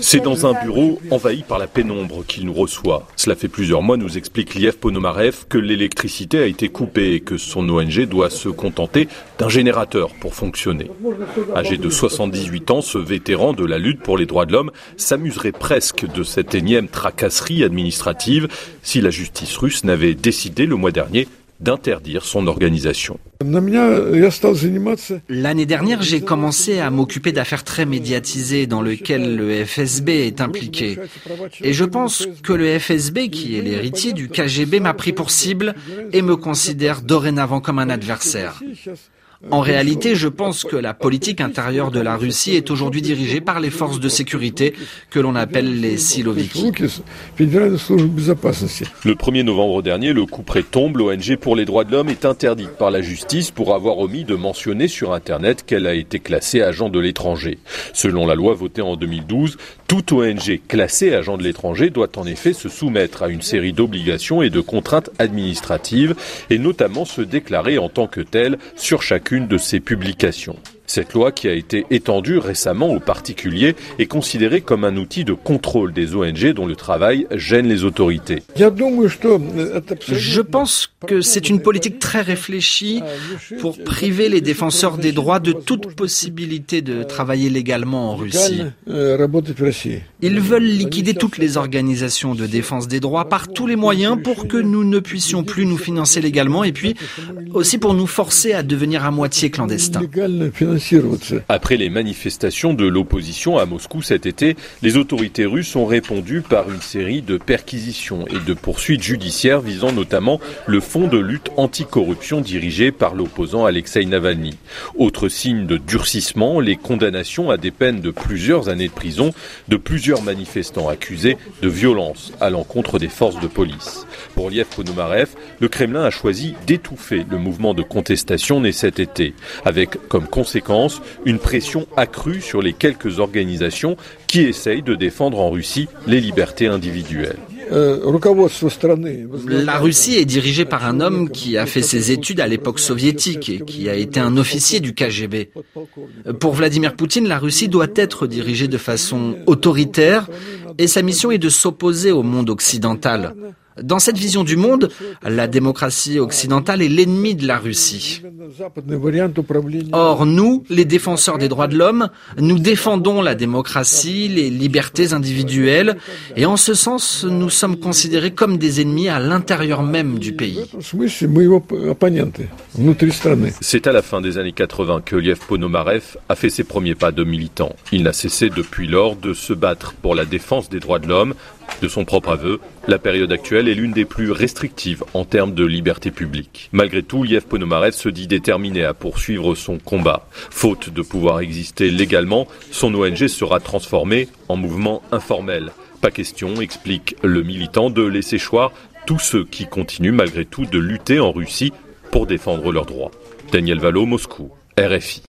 C'est dans un bureau envahi par la pénombre qu'il nous reçoit. Cela fait plusieurs mois, nous explique Liev Ponomarev, que l'électricité a été coupée et que son ONG doit se contenter d'un générateur pour fonctionner. Âgé de 78 ans, ce vétéran de la lutte pour les droits de l'homme s'amuserait presque de cette énième tracasserie administrative si la justice russe n'avait décidé le mois dernier d'interdire son organisation. L'année dernière, j'ai commencé à m'occuper d'affaires très médiatisées dans lesquelles le FSB est impliqué. Et je pense que le FSB, qui est l'héritier du KGB, m'a pris pour cible et me considère dorénavant comme un adversaire. En réalité, je pense que la politique intérieure de la Russie est aujourd'hui dirigée par les forces de sécurité que l'on appelle les Siloviki. Le 1er novembre dernier, le coup près tombe. L'ONG pour les droits de l'homme est interdite par la justice pour avoir omis de mentionner sur Internet qu'elle a été classée agent de l'étranger. Selon la loi votée en 2012, toute ONG classée agent de l'étranger doit en effet se soumettre à une série d'obligations et de contraintes administratives et notamment se déclarer en tant que telle sur chacune de ses publications. Cette loi, qui a été étendue récemment aux particuliers, est considérée comme un outil de contrôle des ONG dont le travail gêne les autorités. Je pense que c'est une politique très réfléchie pour priver les défenseurs des droits de toute possibilité de travailler légalement en Russie. Ils veulent liquider toutes les organisations de défense des droits par tous les moyens pour que nous ne puissions plus nous financer légalement et puis aussi pour nous forcer à devenir à moitié clandestins. Après les manifestations de l'opposition à Moscou cet été, les autorités russes ont répondu par une série de perquisitions et de poursuites judiciaires visant notamment le fonds de lutte anticorruption dirigé par l'opposant Alexei Navalny. Autre signe de durcissement, les condamnations à des peines de plusieurs années de prison de plusieurs manifestants accusés de violence à l'encontre des forces de police. Pour Liev Ponomarev, le Kremlin a choisi d'étouffer le mouvement de contestation né cet été, avec comme conséquence une pression accrue sur les quelques organisations qui essayent de défendre en Russie les libertés individuelles. La Russie est dirigée par un homme qui a fait ses études à l'époque soviétique et qui a été un officier du KGB. Pour Vladimir Poutine, la Russie doit être dirigée de façon autoritaire et sa mission est de s'opposer au monde occidental. Dans cette vision du monde, la démocratie occidentale est l'ennemi de la Russie. Or, nous, les défenseurs des droits de l'homme, nous défendons la démocratie, les libertés individuelles, et en ce sens, nous sommes considérés comme des ennemis à l'intérieur même du pays. C'est à la fin des années 80 que Liev Ponomarev a fait ses premiers pas de militant. Il n'a cessé depuis lors de se battre pour la défense des droits de l'homme, de son propre aveu, la période actuelle est l'une des plus restrictives en termes de liberté publique. Malgré tout, Liev Ponomarev se dit déterminé à poursuivre son combat. Faute de pouvoir exister légalement, son ONG sera transformée en mouvement informel. Pas question, explique le militant, de laisser choir tous ceux qui continuent malgré tout de lutter en Russie pour défendre leurs droits. Daniel Valo, Moscou, RFI.